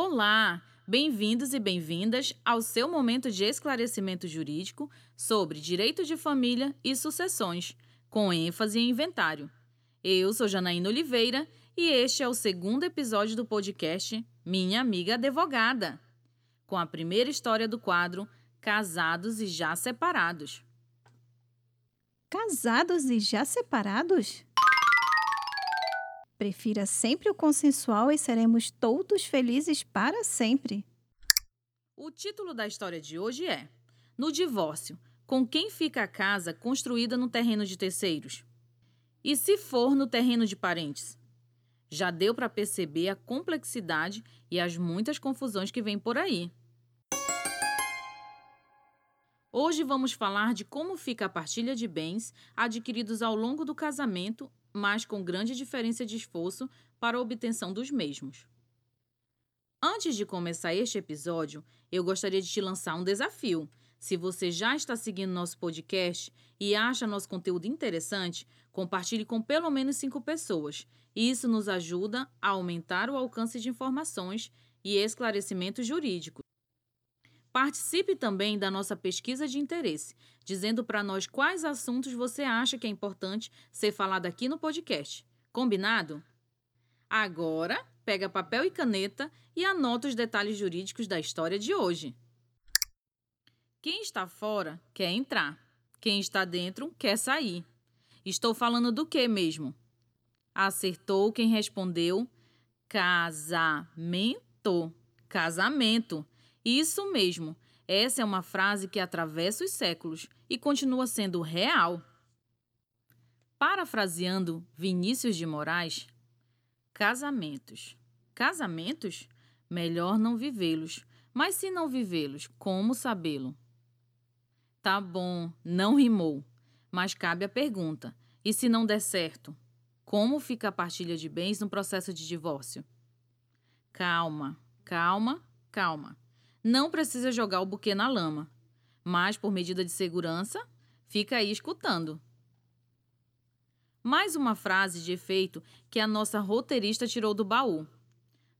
Olá! Bem-vindos e bem-vindas ao seu momento de esclarecimento jurídico sobre direito de família e sucessões, com ênfase em inventário. Eu sou Janaína Oliveira e este é o segundo episódio do podcast Minha Amiga Advogada, com a primeira história do quadro Casados e Já Separados. Casados e já separados? Prefira sempre o consensual e seremos todos felizes para sempre. O título da história de hoje é No divórcio, com quem fica a casa construída no terreno de terceiros? E se for no terreno de parentes? Já deu para perceber a complexidade e as muitas confusões que vêm por aí. Hoje vamos falar de como fica a partilha de bens adquiridos ao longo do casamento, mas com grande diferença de esforço para a obtenção dos mesmos. Antes de começar este episódio, eu gostaria de te lançar um desafio. Se você já está seguindo nosso podcast e acha nosso conteúdo interessante, compartilhe com pelo menos cinco pessoas. Isso nos ajuda a aumentar o alcance de informações e esclarecimentos jurídicos. Participe também da nossa pesquisa de interesse, dizendo para nós quais assuntos você acha que é importante ser falado aqui no podcast. Combinado? Agora, pega papel e caneta e anota os detalhes jurídicos da história de hoje. Quem está fora quer entrar. Quem está dentro quer sair. Estou falando do que mesmo? Acertou quem respondeu casamento. Casamento. Isso mesmo. Essa é uma frase que atravessa os séculos e continua sendo real. Parafraseando Vinícius de Moraes, casamentos. Casamentos? Melhor não vivê-los. Mas se não vivê-los, como sabê-lo? Tá bom, não rimou. Mas cabe a pergunta: e se não der certo? Como fica a partilha de bens no processo de divórcio? Calma, calma, calma não precisa jogar o buquê na lama, mas por medida de segurança, fica aí escutando. Mais uma frase de efeito que a nossa roteirista tirou do baú.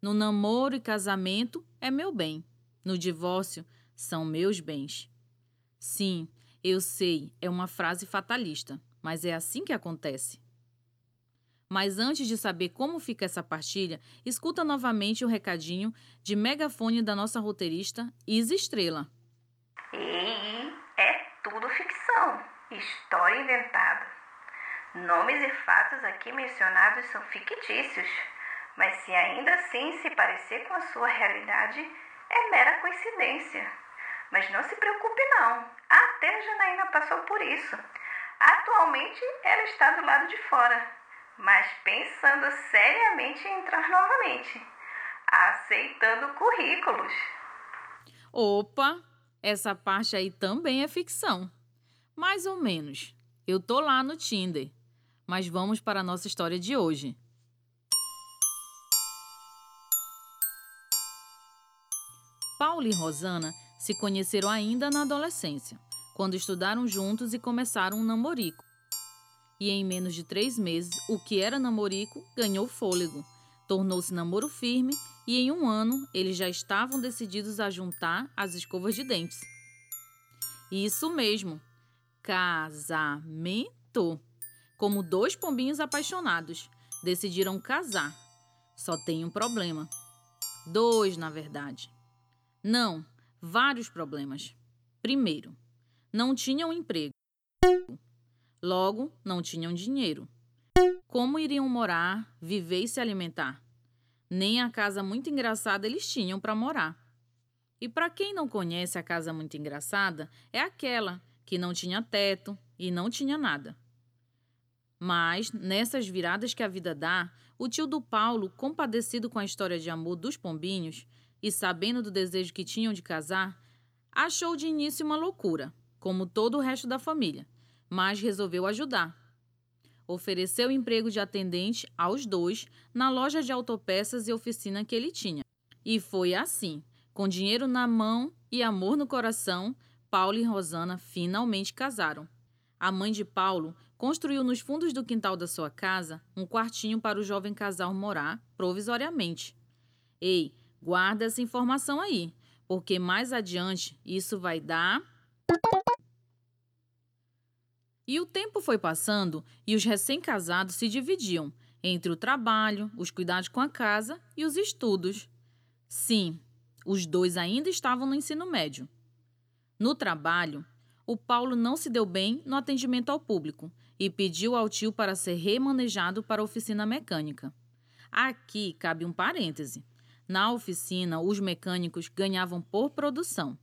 No namoro e casamento é meu bem, no divórcio são meus bens. Sim, eu sei, é uma frase fatalista, mas é assim que acontece. Mas antes de saber como fica essa partilha, escuta novamente o recadinho de megafone da nossa roteirista Isa Estrela. E é tudo ficção, história inventada. Nomes e fatos aqui mencionados são fictícios, mas se ainda assim se parecer com a sua realidade, é mera coincidência. Mas não se preocupe não, até a Janaína passou por isso. Atualmente ela está do lado de fora mas pensando seriamente em entrar novamente, aceitando currículos. Opa, essa parte aí também é ficção. Mais ou menos. Eu tô lá no Tinder. Mas vamos para a nossa história de hoje. Paulo e Rosana se conheceram ainda na adolescência, quando estudaram juntos e começaram um namorico e em menos de três meses, o que era namorico ganhou fôlego, tornou-se namoro firme e em um ano eles já estavam decididos a juntar as escovas de dentes. Isso mesmo, casamento. Como dois pombinhos apaixonados, decidiram casar. Só tem um problema. Dois, na verdade. Não, vários problemas. Primeiro, não tinham emprego. Logo, não tinham dinheiro. Como iriam morar, viver e se alimentar? Nem a casa muito engraçada eles tinham para morar. E para quem não conhece a casa muito engraçada, é aquela que não tinha teto e não tinha nada. Mas, nessas viradas que a vida dá, o tio do Paulo, compadecido com a história de amor dos pombinhos e sabendo do desejo que tinham de casar, achou de início uma loucura, como todo o resto da família mas resolveu ajudar. Ofereceu emprego de atendente aos dois na loja de autopeças e oficina que ele tinha. E foi assim, com dinheiro na mão e amor no coração, Paulo e Rosana finalmente casaram. A mãe de Paulo construiu nos fundos do quintal da sua casa um quartinho para o jovem casal morar provisoriamente. Ei, Guarda essa informação aí, porque mais adiante isso vai dar. E o tempo foi passando e os recém-casados se dividiam entre o trabalho, os cuidados com a casa e os estudos. Sim, os dois ainda estavam no ensino médio. No trabalho, o Paulo não se deu bem no atendimento ao público e pediu ao tio para ser remanejado para a oficina mecânica. Aqui cabe um parêntese. Na oficina, os mecânicos ganhavam por produção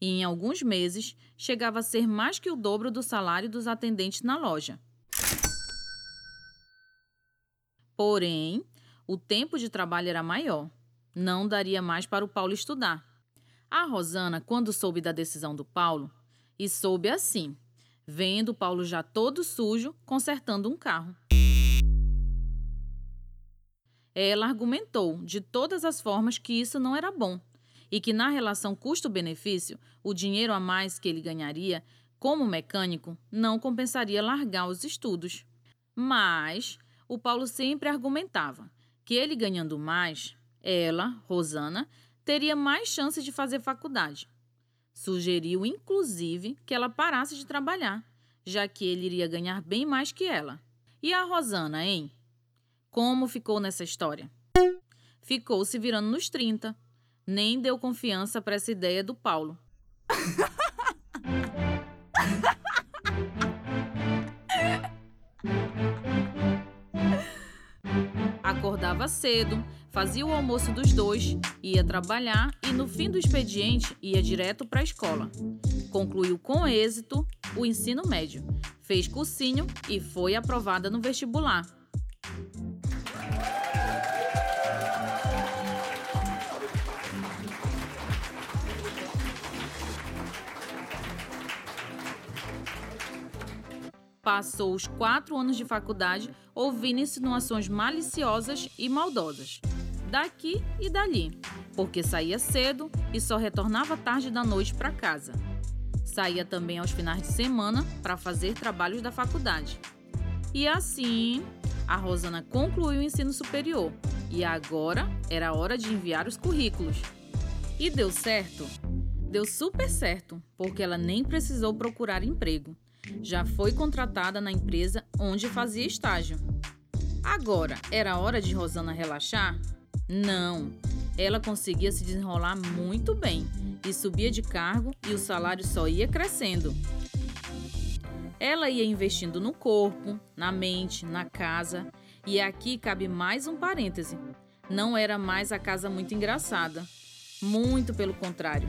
e, em alguns meses, chegava a ser mais que o dobro do salário dos atendentes na loja. Porém, o tempo de trabalho era maior. Não daria mais para o Paulo estudar. A Rosana, quando soube da decisão do Paulo, e soube assim, vendo o Paulo já todo sujo consertando um carro. Ela argumentou de todas as formas que isso não era bom e que, na relação custo-benefício, o dinheiro a mais que ele ganharia como mecânico não compensaria largar os estudos. Mas o Paulo sempre argumentava que ele ganhando mais, ela, Rosana, teria mais chances de fazer faculdade. Sugeriu, inclusive, que ela parasse de trabalhar, já que ele iria ganhar bem mais que ela. E a Rosana, hein? Como ficou nessa história? Ficou se virando nos 30. Nem deu confiança para essa ideia do Paulo. Acordava cedo, fazia o almoço dos dois, ia trabalhar e no fim do expediente ia direto para a escola. Concluiu com êxito o ensino médio, fez cursinho e foi aprovada no vestibular. Passou os quatro anos de faculdade ouvindo insinuações maliciosas e maldosas, daqui e dali, porque saía cedo e só retornava tarde da noite para casa. Saía também aos finais de semana para fazer trabalhos da faculdade. E assim, a Rosana concluiu o ensino superior e agora era hora de enviar os currículos. E deu certo? Deu super certo, porque ela nem precisou procurar emprego já foi contratada na empresa onde fazia estágio. Agora, era hora de Rosana relaxar? Não. Ela conseguia se desenrolar muito bem e subia de cargo e o salário só ia crescendo. Ela ia investindo no corpo, na mente, na casa. E aqui cabe mais um parêntese. Não era mais a casa muito engraçada. Muito pelo contrário.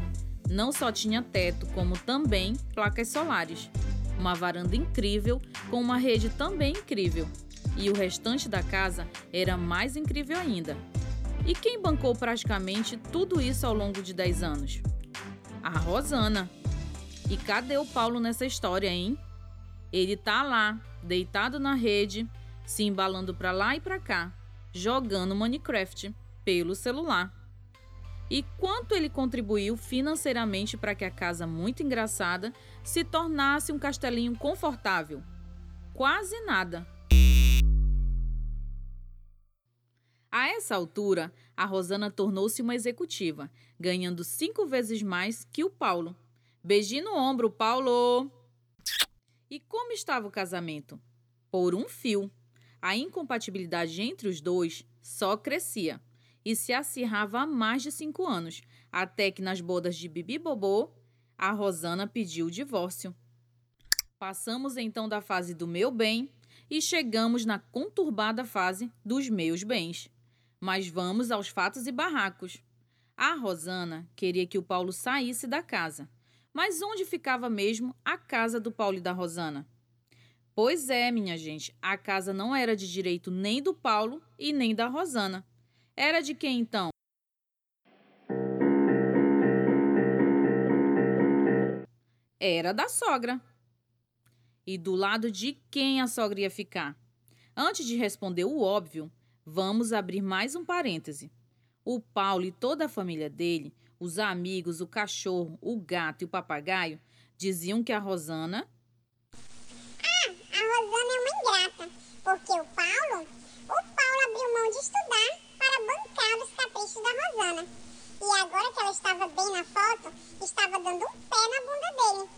Não só tinha teto, como também placas solares uma varanda incrível com uma rede também incrível. E o restante da casa era mais incrível ainda. E quem bancou praticamente tudo isso ao longo de 10 anos? A Rosana. E cadê o Paulo nessa história, hein? Ele tá lá, deitado na rede, se embalando para lá e para cá, jogando Minecraft pelo celular. E quanto ele contribuiu financeiramente para que a casa muito engraçada se tornasse um castelinho confortável? Quase nada. A essa altura, a Rosana tornou-se uma executiva, ganhando cinco vezes mais que o Paulo. Beijinho no ombro, Paulo! E como estava o casamento? Por um fio. A incompatibilidade entre os dois só crescia e se acirrava há mais de cinco anos, até que nas bodas de Bibi Bobô, a Rosana pediu o divórcio. Passamos então da fase do meu bem e chegamos na conturbada fase dos meus bens. Mas vamos aos fatos e barracos. A Rosana queria que o Paulo saísse da casa. Mas onde ficava mesmo a casa do Paulo e da Rosana? Pois é, minha gente, a casa não era de direito nem do Paulo e nem da Rosana. Era de quem então? Era da sogra. E do lado de quem a sogra ia ficar? Antes de responder o óbvio, vamos abrir mais um parêntese. O Paulo e toda a família dele, os amigos, o cachorro, o gato e o papagaio, diziam que a Rosana. Ah, a Rosana é uma ingrata, porque o Paulo, o Paulo abriu mão de estudar da Rosana. E agora que ela estava bem na foto, estava dando um pé na bunda dele.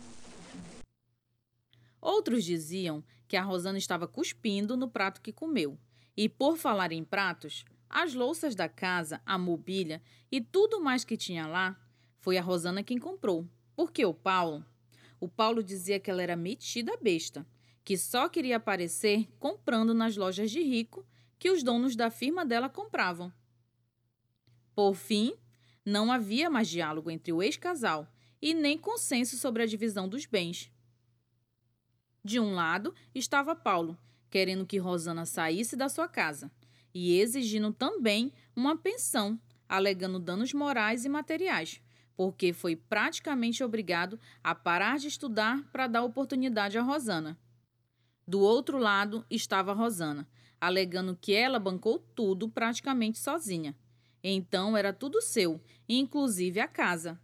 Outros diziam que a Rosana estava cuspindo no prato que comeu. E por falar em pratos, as louças da casa, a mobília e tudo mais que tinha lá, foi a Rosana quem comprou. Porque o Paulo, o Paulo dizia que ela era metida besta, que só queria aparecer comprando nas lojas de rico que os donos da firma dela compravam. Por fim, não havia mais diálogo entre o ex-casal e nem consenso sobre a divisão dos bens. De um lado estava Paulo, querendo que Rosana saísse da sua casa e exigindo também uma pensão, alegando danos morais e materiais, porque foi praticamente obrigado a parar de estudar para dar oportunidade a Rosana. Do outro lado estava Rosana, alegando que ela bancou tudo praticamente sozinha. Então era tudo seu, inclusive a casa.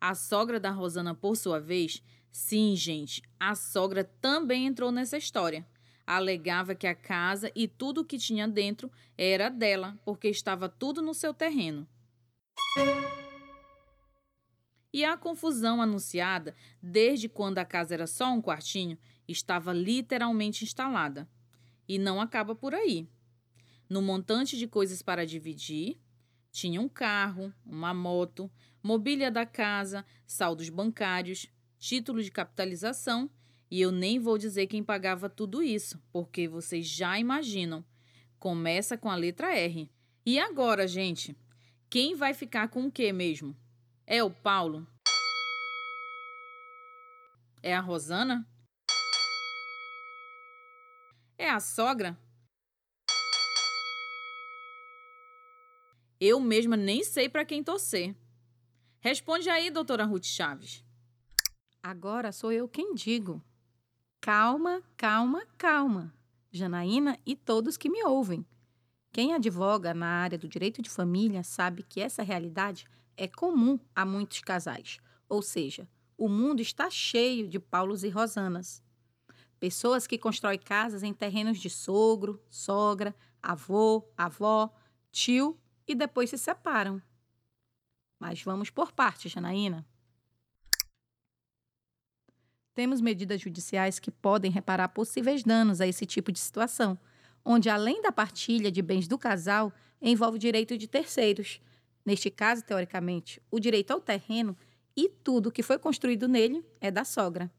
A sogra da Rosana, por sua vez, sim, gente, a sogra também entrou nessa história. Alegava que a casa e tudo o que tinha dentro era dela, porque estava tudo no seu terreno. E a confusão anunciada, desde quando a casa era só um quartinho, estava literalmente instalada. E não acaba por aí. No montante de coisas para dividir, tinha um carro, uma moto, mobília da casa, saldos bancários, título de capitalização, e eu nem vou dizer quem pagava tudo isso, porque vocês já imaginam. Começa com a letra R. E agora, gente? Quem vai ficar com o que mesmo? É o Paulo? É a Rosana? É a sogra? Eu mesma nem sei para quem torcer. Responde aí, doutora Ruth Chaves. Agora sou eu quem digo. Calma, calma, calma. Janaína e todos que me ouvem. Quem advoga na área do direito de família sabe que essa realidade é comum a muitos casais. Ou seja, o mundo está cheio de Paulos e Rosanas. Pessoas que constroem casas em terrenos de sogro, sogra, avô, avó, tio e depois se separam. Mas vamos por partes, Janaína. Temos medidas judiciais que podem reparar possíveis danos a esse tipo de situação, onde, além da partilha de bens do casal, envolve o direito de terceiros. Neste caso, teoricamente, o direito ao terreno e tudo que foi construído nele é da sogra.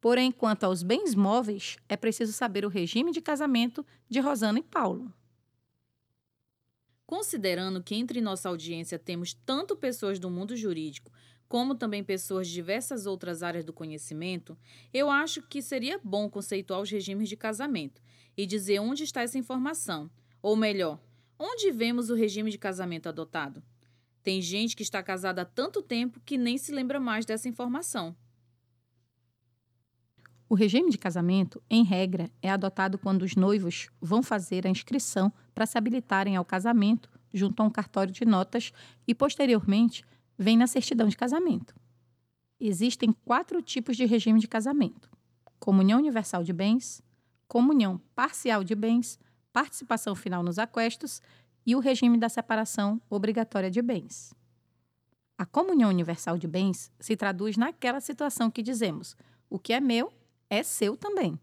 Porém, quanto aos bens móveis, é preciso saber o regime de casamento de Rosana e Paulo. Considerando que entre nossa audiência temos tanto pessoas do mundo jurídico como também pessoas de diversas outras áreas do conhecimento, eu acho que seria bom conceituar os regimes de casamento e dizer onde está essa informação, ou melhor, onde vemos o regime de casamento adotado. Tem gente que está casada há tanto tempo que nem se lembra mais dessa informação. O regime de casamento, em regra, é adotado quando os noivos vão fazer a inscrição para se habilitarem ao casamento junto a um cartório de notas e, posteriormente, vem na certidão de casamento. Existem quatro tipos de regime de casamento: comunhão universal de bens, comunhão parcial de bens, participação final nos aquestos e o regime da separação obrigatória de bens. A comunhão universal de bens se traduz naquela situação que dizemos: o que é meu é seu também.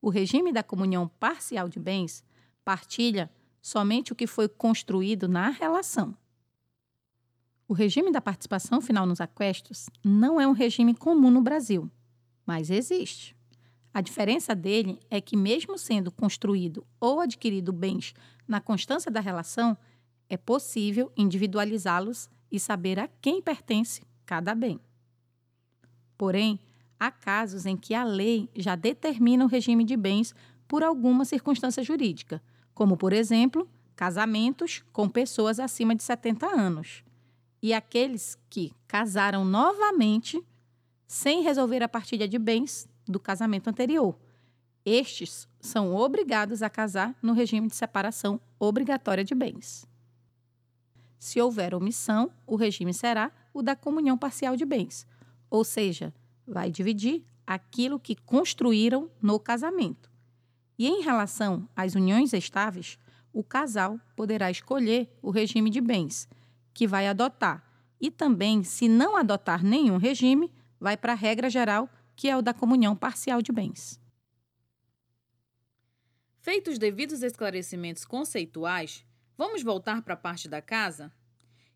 O regime da comunhão parcial de bens partilha somente o que foi construído na relação. O regime da participação final nos aquestos não é um regime comum no Brasil, mas existe. A diferença dele é que, mesmo sendo construído ou adquirido bens na constância da relação, é possível individualizá-los e saber a quem pertence cada bem. Porém, há casos em que a lei já determina o regime de bens por alguma circunstância jurídica, como, por exemplo, casamentos com pessoas acima de 70 anos e aqueles que casaram novamente sem resolver a partilha de bens do casamento anterior. Estes são obrigados a casar no regime de separação obrigatória de bens. Se houver omissão, o regime será o da comunhão parcial de bens, ou seja, vai dividir aquilo que construíram no casamento. E em relação às uniões estáveis, o casal poderá escolher o regime de bens que vai adotar. E também, se não adotar nenhum regime, vai para a regra geral, que é o da comunhão parcial de bens. Feitos devidos esclarecimentos conceituais, vamos voltar para a parte da casa?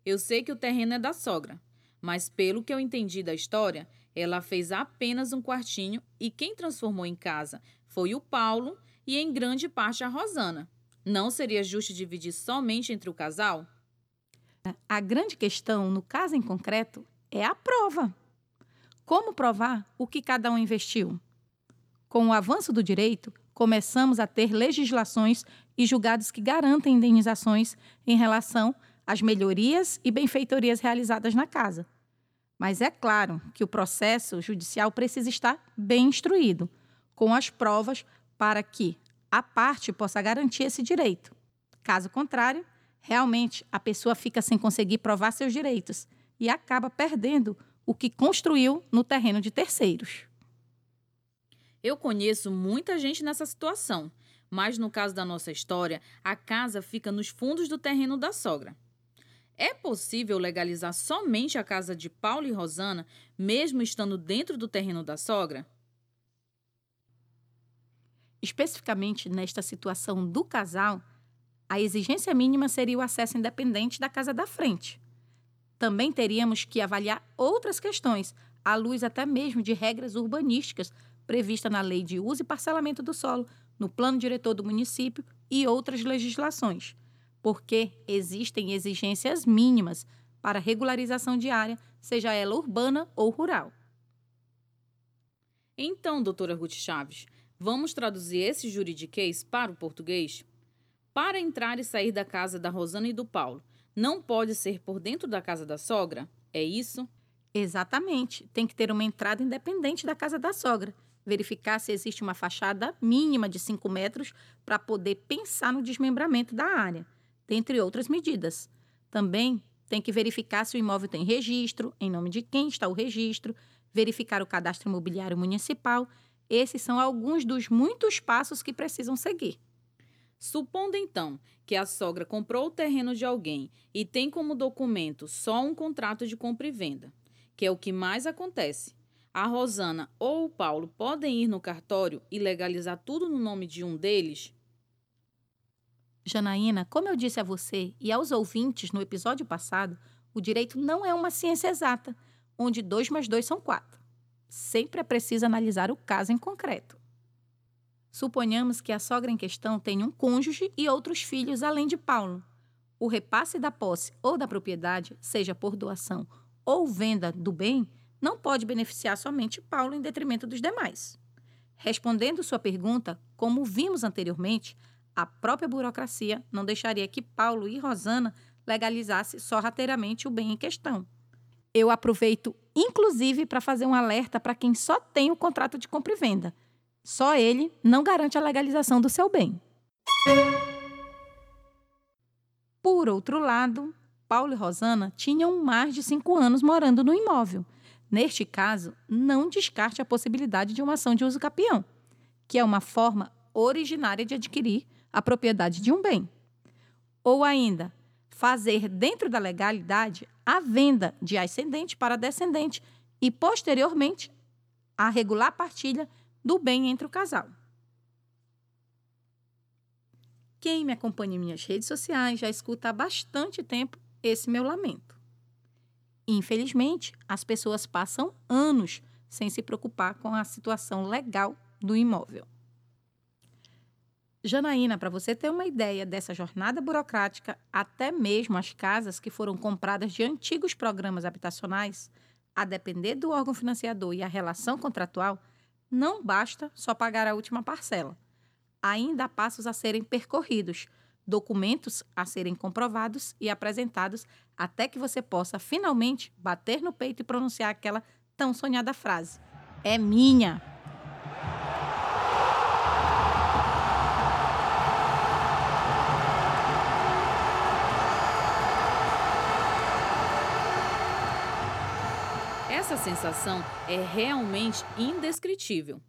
Eu sei que o terreno é da sogra, mas pelo que eu entendi da história, ela fez apenas um quartinho e quem transformou em casa foi o Paulo e em grande parte a Rosana. Não seria justo dividir somente entre o casal? A grande questão, no caso em concreto, é a prova. Como provar o que cada um investiu? Com o avanço do direito, começamos a ter legislações e julgados que garantem indenizações em relação às melhorias e benfeitorias realizadas na casa. Mas é claro que o processo judicial precisa estar bem instruído, com as provas para que a parte possa garantir esse direito. Caso contrário, realmente a pessoa fica sem conseguir provar seus direitos e acaba perdendo o que construiu no terreno de terceiros. Eu conheço muita gente nessa situação, mas no caso da nossa história, a casa fica nos fundos do terreno da sogra. É possível legalizar somente a casa de Paulo e Rosana, mesmo estando dentro do terreno da sogra? Especificamente nesta situação do casal, a exigência mínima seria o acesso independente da casa da frente. Também teríamos que avaliar outras questões, à luz até mesmo de regras urbanísticas previstas na Lei de Uso e Parcelamento do Solo, no Plano Diretor do Município e outras legislações, porque existem exigências mínimas para regularização de área, seja ela urbana ou rural. Então, doutora Ruth Chaves, vamos traduzir esse juridiquês para o português? Para entrar e sair da casa da Rosana e do Paulo, não pode ser por dentro da casa da sogra? É isso? Exatamente. Tem que ter uma entrada independente da casa da sogra. Verificar se existe uma fachada mínima de 5 metros para poder pensar no desmembramento da área, dentre outras medidas. Também tem que verificar se o imóvel tem registro, em nome de quem está o registro, verificar o cadastro imobiliário municipal. Esses são alguns dos muitos passos que precisam seguir. Supondo então que a sogra comprou o terreno de alguém e tem como documento só um contrato de compra e venda, que é o que mais acontece. A Rosana ou o Paulo podem ir no cartório e legalizar tudo no nome de um deles? Janaína, como eu disse a você e aos ouvintes no episódio passado, o direito não é uma ciência exata, onde dois mais dois são quatro. Sempre é preciso analisar o caso em concreto. Suponhamos que a sogra em questão tenha um cônjuge e outros filhos além de Paulo. O repasse da posse ou da propriedade, seja por doação ou venda do bem, não pode beneficiar somente Paulo em detrimento dos demais. Respondendo sua pergunta, como vimos anteriormente, a própria burocracia não deixaria que Paulo e Rosana legalizassem sorrateiramente o bem em questão. Eu aproveito, inclusive, para fazer um alerta para quem só tem o contrato de compra e venda só ele não garante a legalização do seu bem. Por outro lado, Paulo e Rosana tinham mais de cinco anos morando no imóvel. Neste caso, não descarte a possibilidade de uma ação de uso capião, que é uma forma originária de adquirir a propriedade de um bem. Ou ainda, fazer dentro da legalidade a venda de ascendente para descendente e, posteriormente, a regular partilha do bem entre o casal. Quem me acompanha em minhas redes sociais já escuta há bastante tempo esse meu lamento. Infelizmente, as pessoas passam anos sem se preocupar com a situação legal do imóvel. Janaína, para você ter uma ideia dessa jornada burocrática, até mesmo as casas que foram compradas de antigos programas habitacionais, a depender do órgão financiador e a relação contratual, não basta só pagar a última parcela. Ainda há passos a serem percorridos, documentos a serem comprovados e apresentados até que você possa finalmente bater no peito e pronunciar aquela tão sonhada frase: É minha! Essa sensação é realmente indescritível.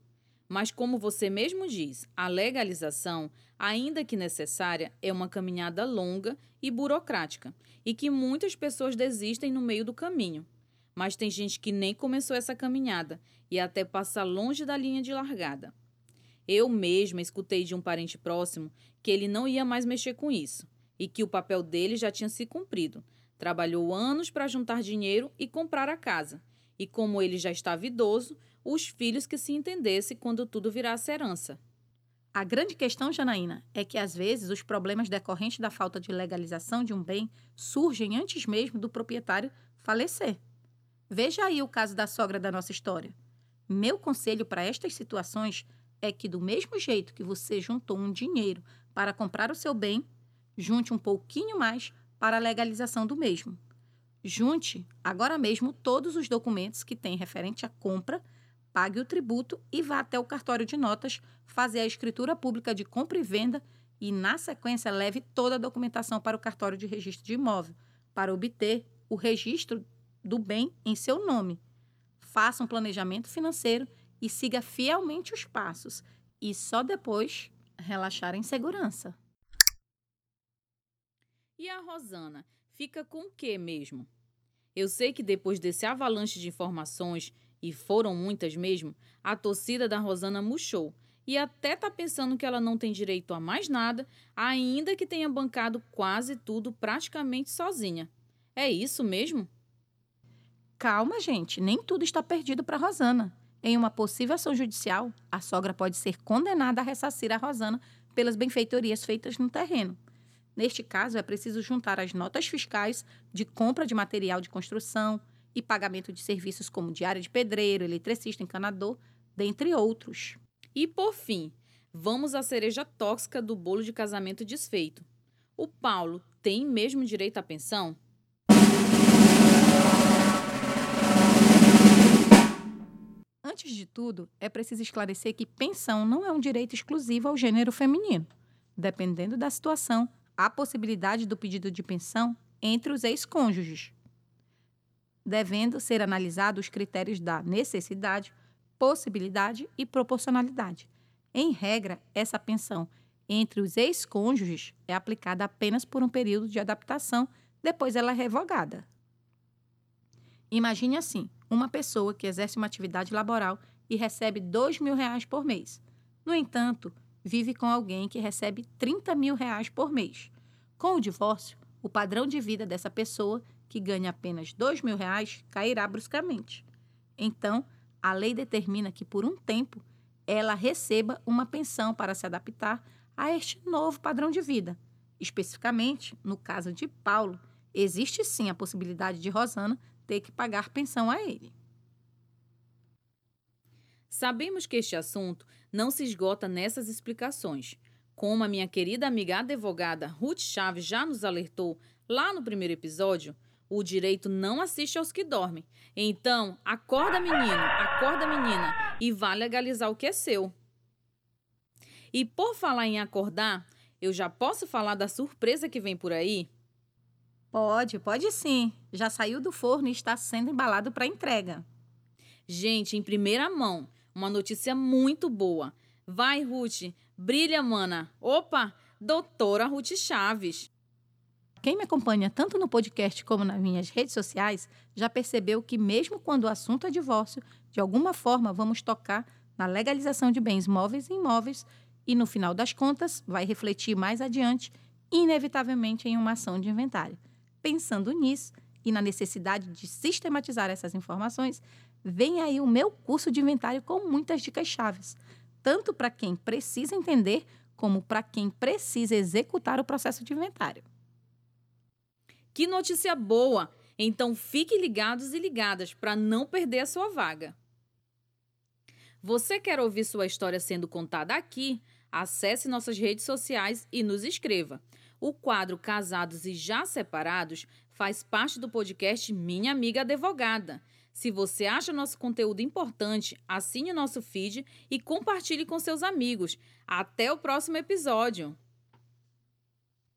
Mas, como você mesmo diz, a legalização, ainda que necessária, é uma caminhada longa e burocrática e que muitas pessoas desistem no meio do caminho. Mas tem gente que nem começou essa caminhada e até passa longe da linha de largada. Eu mesma escutei de um parente próximo que ele não ia mais mexer com isso e que o papel dele já tinha se cumprido. Trabalhou anos para juntar dinheiro e comprar a casa. E como ele já estava idoso, os filhos que se entendessem quando tudo virasse herança. A grande questão, Janaína, é que às vezes os problemas decorrentes da falta de legalização de um bem surgem antes mesmo do proprietário falecer. Veja aí o caso da sogra da nossa história. Meu conselho para estas situações é que, do mesmo jeito que você juntou um dinheiro para comprar o seu bem, junte um pouquinho mais para a legalização do mesmo. Junte agora mesmo todos os documentos que têm referente à compra pague o tributo e vá até o cartório de notas fazer a escritura pública de compra e venda e, na sequência, leve toda a documentação para o cartório de registro de imóvel para obter o registro do bem em seu nome. Faça um planejamento financeiro e siga fielmente os passos e só depois relaxar em segurança. E a Rosana fica com o que mesmo? Eu sei que depois desse avalanche de informações e foram muitas mesmo, a torcida da Rosana murchou e até tá pensando que ela não tem direito a mais nada, ainda que tenha bancado quase tudo praticamente sozinha. É isso mesmo? Calma, gente, nem tudo está perdido para Rosana. Em uma possível ação judicial, a sogra pode ser condenada a ressarcir a Rosana pelas benfeitorias feitas no terreno. Neste caso, é preciso juntar as notas fiscais de compra de material de construção, e pagamento de serviços como diária de pedreiro, eletricista, encanador, dentre outros. E por fim, vamos à cereja tóxica do bolo de casamento desfeito. O Paulo tem mesmo direito à pensão? Antes de tudo, é preciso esclarecer que pensão não é um direito exclusivo ao gênero feminino. Dependendo da situação, há possibilidade do pedido de pensão entre os ex-cônjuges devendo ser analisados os critérios da necessidade, possibilidade e proporcionalidade. Em regra, essa pensão entre os ex-cônjuges é aplicada apenas por um período de adaptação, depois ela é revogada. Imagine assim: uma pessoa que exerce uma atividade laboral e recebe R$ mil reais por mês. No entanto, vive com alguém que recebe 30 mil reais por mês. Com o divórcio, o padrão de vida dessa pessoa que ganha apenas dois mil reais cairá bruscamente. Então, a lei determina que, por um tempo, ela receba uma pensão para se adaptar a este novo padrão de vida. Especificamente, no caso de Paulo, existe sim a possibilidade de Rosana ter que pagar pensão a ele. Sabemos que este assunto não se esgota nessas explicações. Como a minha querida amiga advogada Ruth Chaves já nos alertou lá no primeiro episódio, o direito não assiste aos que dormem. Então, acorda, menino, acorda, menina, e vá legalizar o que é seu. E por falar em acordar, eu já posso falar da surpresa que vem por aí? Pode, pode sim. Já saiu do forno e está sendo embalado para entrega. Gente, em primeira mão, uma notícia muito boa. Vai, Ruth, brilha, mana. Opa, doutora Ruth Chaves. Quem me acompanha tanto no podcast como nas minhas redes sociais já percebeu que, mesmo quando o assunto é divórcio, de alguma forma vamos tocar na legalização de bens móveis e imóveis e, no final das contas, vai refletir mais adiante, inevitavelmente, em uma ação de inventário. Pensando nisso e na necessidade de sistematizar essas informações, vem aí o meu curso de inventário com muitas dicas chaves, tanto para quem precisa entender como para quem precisa executar o processo de inventário. Que notícia boa! Então fiquem ligados e ligadas para não perder a sua vaga. Você quer ouvir sua história sendo contada aqui? Acesse nossas redes sociais e nos escreva. O quadro Casados e Já Separados faz parte do podcast Minha Amiga Advogada. Se você acha nosso conteúdo importante, assine o nosso feed e compartilhe com seus amigos. Até o próximo episódio!